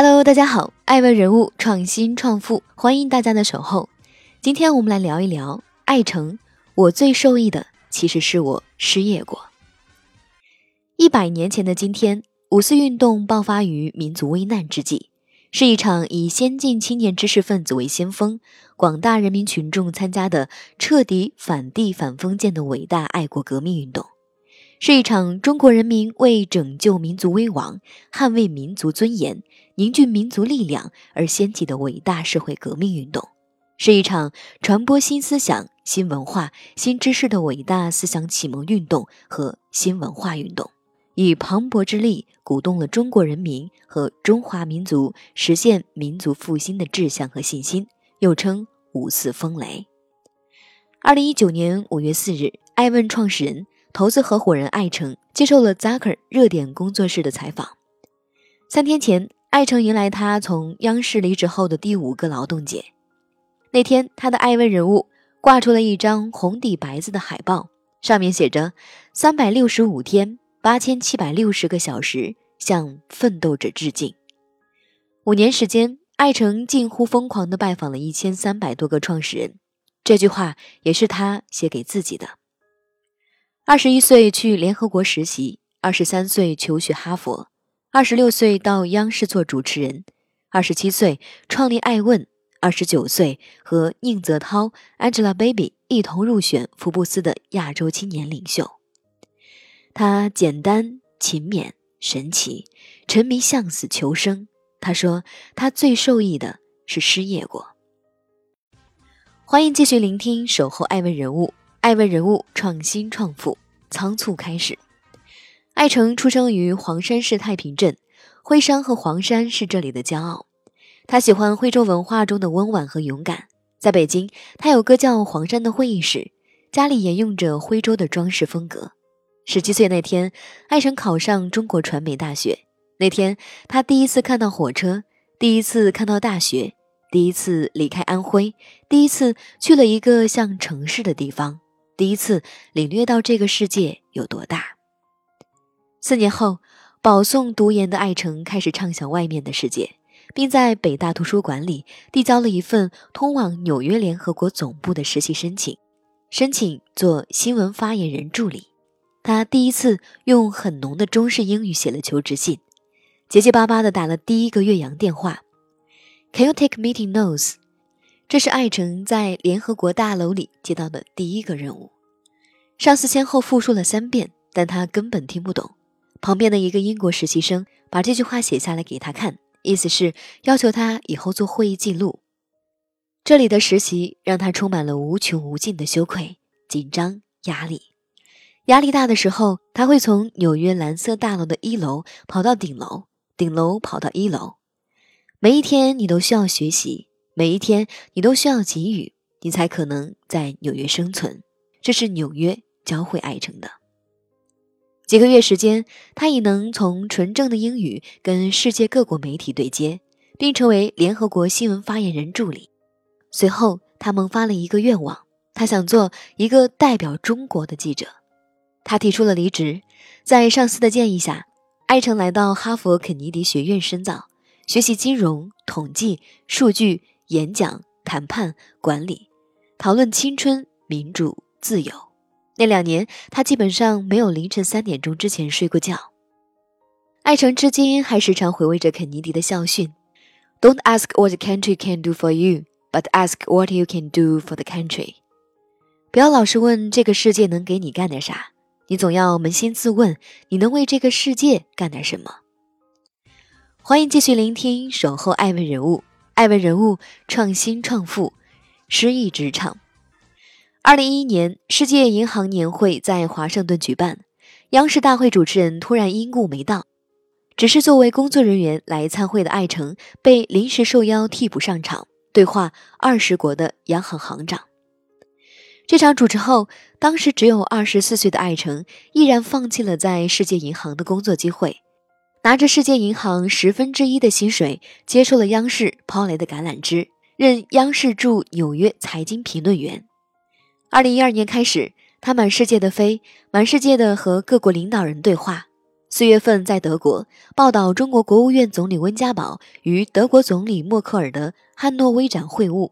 Hello，大家好，爱问人物创新创富，欢迎大家的守候。今天我们来聊一聊爱成。我最受益的其实是我失业过。一百年前的今天，五四运动爆发于民族危难之际，是一场以先进青年知识分子为先锋、广大人民群众参加的彻底反帝反封建的伟大爱国革命运动。是一场中国人民为拯救民族危亡、捍卫民族尊严、凝聚民族力量而掀起的伟大社会革命运动，是一场传播新思想、新文化、新知识的伟大思想启蒙运动和新文化运动，以磅礴之力鼓动了中国人民和中华民族实现民族复兴的志向和信心，又称“五四风雷”。二零一九年五月四日，艾问创始人。投资合伙人艾诚接受了 Zucker 热点工作室的采访。三天前，艾诚迎来他从央视离职后的第五个劳动节。那天，他的爱问人物挂出了一张红底白字的海报，上面写着“三百六十五天，八千七百六十个小时，向奋斗者致敬”。五年时间，艾诚近乎疯狂地拜访了一千三百多个创始人。这句话也是他写给自己的。二十一岁去联合国实习，二十三岁求学哈佛，二十六岁到央视做主持人，二十七岁创立爱问，二十九岁和宁泽涛、Angelababy 一同入选福布斯的亚洲青年领袖。他简单、勤勉、神奇，沉迷向死求生。他说他最受益的是失业过。欢迎继续聆听《守候爱问人物》。爱问人物创新创富，仓促开始。艾诚出生于黄山市太平镇，徽商和黄山是这里的骄傲。他喜欢徽州文化中的温婉和勇敢。在北京，他有个叫黄山的会议室，家里沿用着徽州的装饰风格。十七岁那天，艾诚考上中国传媒大学。那天，他第一次看到火车，第一次看到大学，第一次离开安徽，第一次去了一个像城市的地方。第一次领略到这个世界有多大。四年后，保送读研的艾诚开始畅想外面的世界，并在北大图书馆里递交了一份通往纽约联合国总部的实习申请，申请做新闻发言人助理。他第一次用很浓的中式英语写了求职信，结结巴巴地打了第一个岳阳电话：“Can you take meeting notes？” 这是艾诚在联合国大楼里接到的第一个任务，上司先后复述了三遍，但他根本听不懂。旁边的一个英国实习生把这句话写下来给他看，意思是要求他以后做会议记录。这里的实习让他充满了无穷无尽的羞愧、紧张、压力。压力大的时候，他会从纽约蓝色大楼的一楼跑到顶楼，顶楼跑到一楼。每一天，你都需要学习。每一天，你都需要给予，你才可能在纽约生存。这是纽约教会爱成的。几个月时间，他已能从纯正的英语跟世界各国媒体对接，并成为联合国新闻发言人助理。随后，他萌发了一个愿望，他想做一个代表中国的记者。他提出了离职，在上司的建议下，艾诚来到哈佛肯尼迪学院深造，学习金融、统计、数据。演讲、谈判、管理，讨论青春、民主、自由。那两年，他基本上没有凌晨三点钟之前睡过觉。艾诚至今还时常回味着肯尼迪的校训：“Don't ask what the country can do for you, but ask what you can do for the country。”不要老是问这个世界能给你干点啥，你总要扪心自问，你能为这个世界干点什么？欢迎继续聆听《守候爱问人物》。爱问人物创新创富，诗意职场。二零一一年，世界银行年会在华盛顿举办，央视大会主持人突然因故没到，只是作为工作人员来参会的艾诚被临时受邀替补上场，对话二十国的央行行长。这场主持后，当时只有二十四岁的艾诚毅然放弃了在世界银行的工作机会。拿着世界银行十分之一的薪水，接受了央视抛来的橄榄枝，任央视驻纽约财经评论员。二零一二年开始，他满世界的飞，满世界的和各国领导人对话。四月份在德国报道中国国务院总理温家宝与德国总理默克尔的汉诺威展会晤。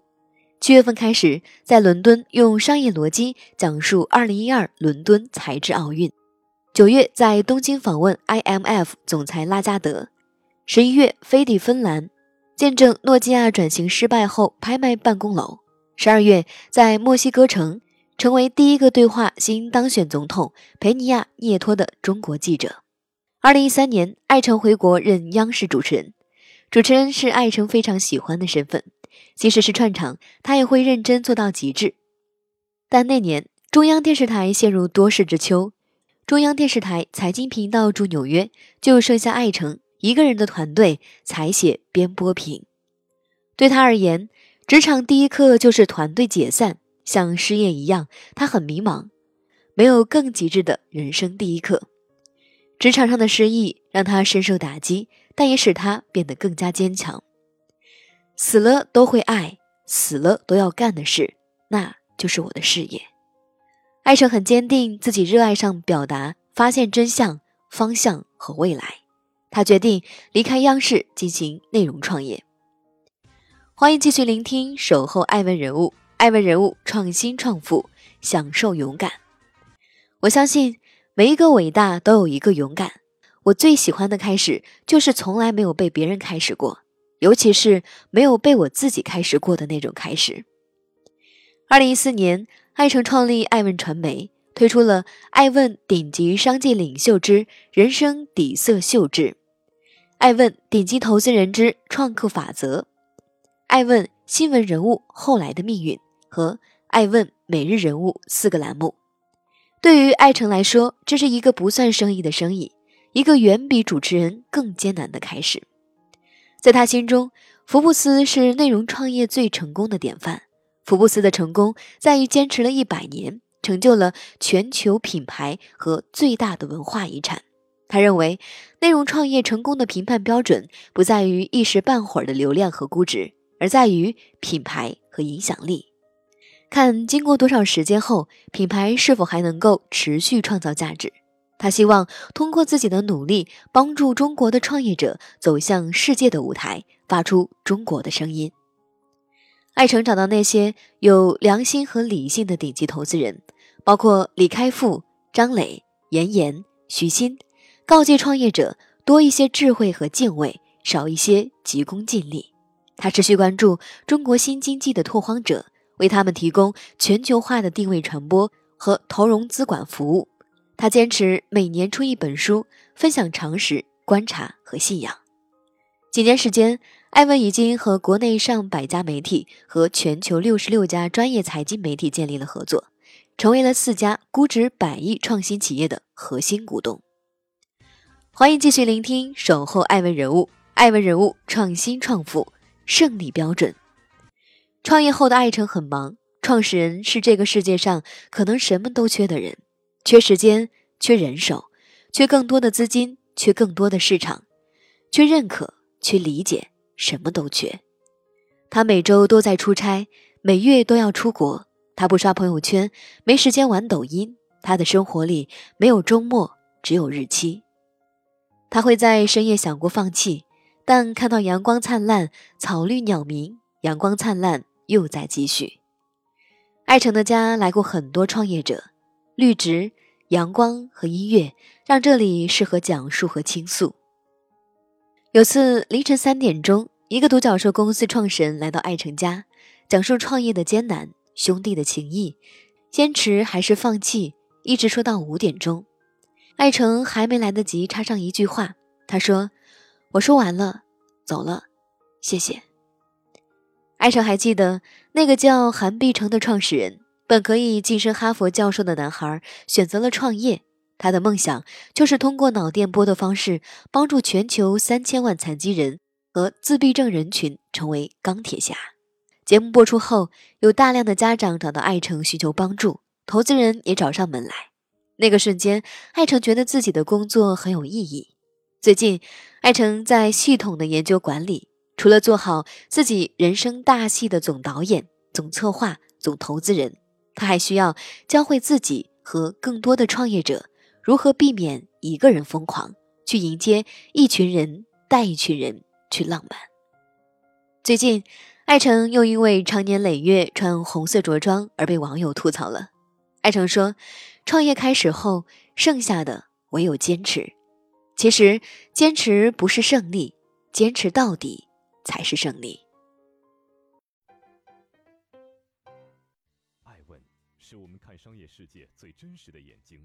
七月份开始在伦敦用商业逻辑讲述2012伦敦材质奥运。九月在东京访问 IMF 总裁拉加德。十一月飞抵芬兰，见证诺基亚转型失败后拍卖办公楼。十二月在墨西哥城。成为第一个对话新当选总统佩尼亚涅托的中国记者。二零一三年，艾诚回国任央视主持人，主持人是艾诚非常喜欢的身份，即使是串场，他也会认真做到极致。但那年，中央电视台陷入多事之秋，中央电视台财经频道驻纽约，就剩下艾诚一个人的团队采写编播评。对他而言，职场第一课就是团队解散。像失业一样，他很迷茫，没有更极致的人生第一课。职场上的失意让他深受打击，但也使他变得更加坚强。死了都会爱，死了都要干的事，那就是我的事业。艾诚很坚定自己热爱上表达、发现真相、方向和未来。他决定离开央视进行内容创业。欢迎继续聆听《守候爱问人物》。爱问人物创新创富，享受勇敢。我相信每一个伟大都有一个勇敢。我最喜欢的开始，就是从来没有被别人开始过，尤其是没有被我自己开始过的那种开始。二零一四年，艾诚创立爱问传媒，推出了《爱问顶级商界领袖之人生底色秀智》《爱问顶级投资人之创客法则》《爱问新闻人物后来的命运》。和爱问每日人物四个栏目，对于艾诚来说，这是一个不算生意的生意，一个远比主持人更艰难的开始。在他心中，福布斯是内容创业最成功的典范。福布斯的成功在于坚持了一百年，成就了全球品牌和最大的文化遗产。他认为，内容创业成功的评判标准不在于一时半会儿的流量和估值，而在于品牌和影响力。看经过多少时间后，品牌是否还能够持续创造价值？他希望通过自己的努力，帮助中国的创业者走向世界的舞台，发出中国的声音。爱成找到那些有良心和理性的顶级投资人，包括李开复、张磊、严岩、徐新，告诫创业者多一些智慧和敬畏，少一些急功近利。他持续关注中国新经济的拓荒者。为他们提供全球化的定位传播和投融资管服务。他坚持每年出一本书，分享常识、观察和信仰。几年时间，艾文已经和国内上百家媒体和全球六十六家专业财经媒体建立了合作，成为了四家估值百亿创新企业的核心股东。欢迎继续聆听《守候艾文人物》，艾文人物创新创富胜利标准。创业后的艾诚很忙，创始人是这个世界上可能什么都缺的人，缺时间，缺人手，缺更多的资金，缺更多的市场，缺认可，缺理解，什么都缺。他每周都在出差，每月都要出国。他不刷朋友圈，没时间玩抖音。他的生活里没有周末，只有日期。他会在深夜想过放弃，但看到阳光灿烂，草绿鸟鸣，阳光灿烂。又在继续。艾诚的家来过很多创业者，绿植、阳光和音乐让这里适合讲述和倾诉。有次凌晨三点钟，一个独角兽公司创始人来到艾诚家，讲述创业的艰难、兄弟的情谊、坚持还是放弃，一直说到五点钟。艾诚还没来得及插上一句话，他说：“我说完了，走了，谢谢。”艾诚还记得那个叫韩碧城的创始人，本可以晋升哈佛教授的男孩，选择了创业。他的梦想就是通过脑电波的方式，帮助全球三千万残疾人和自闭症人群成为钢铁侠。节目播出后，有大量的家长找到艾诚寻求帮助，投资人也找上门来。那个瞬间，艾诚觉得自己的工作很有意义。最近，艾诚在系统的研究管理。除了做好自己人生大戏的总导演、总策划、总投资人，他还需要教会自己和更多的创业者如何避免一个人疯狂，去迎接一群人带一群人去浪漫。最近，艾诚又因为常年累月穿红色着装而被网友吐槽了。艾诚说：“创业开始后，剩下的唯有坚持。其实，坚持不是胜利，坚持到底才是胜利。”爱问是我们看商业世界最真实的眼睛，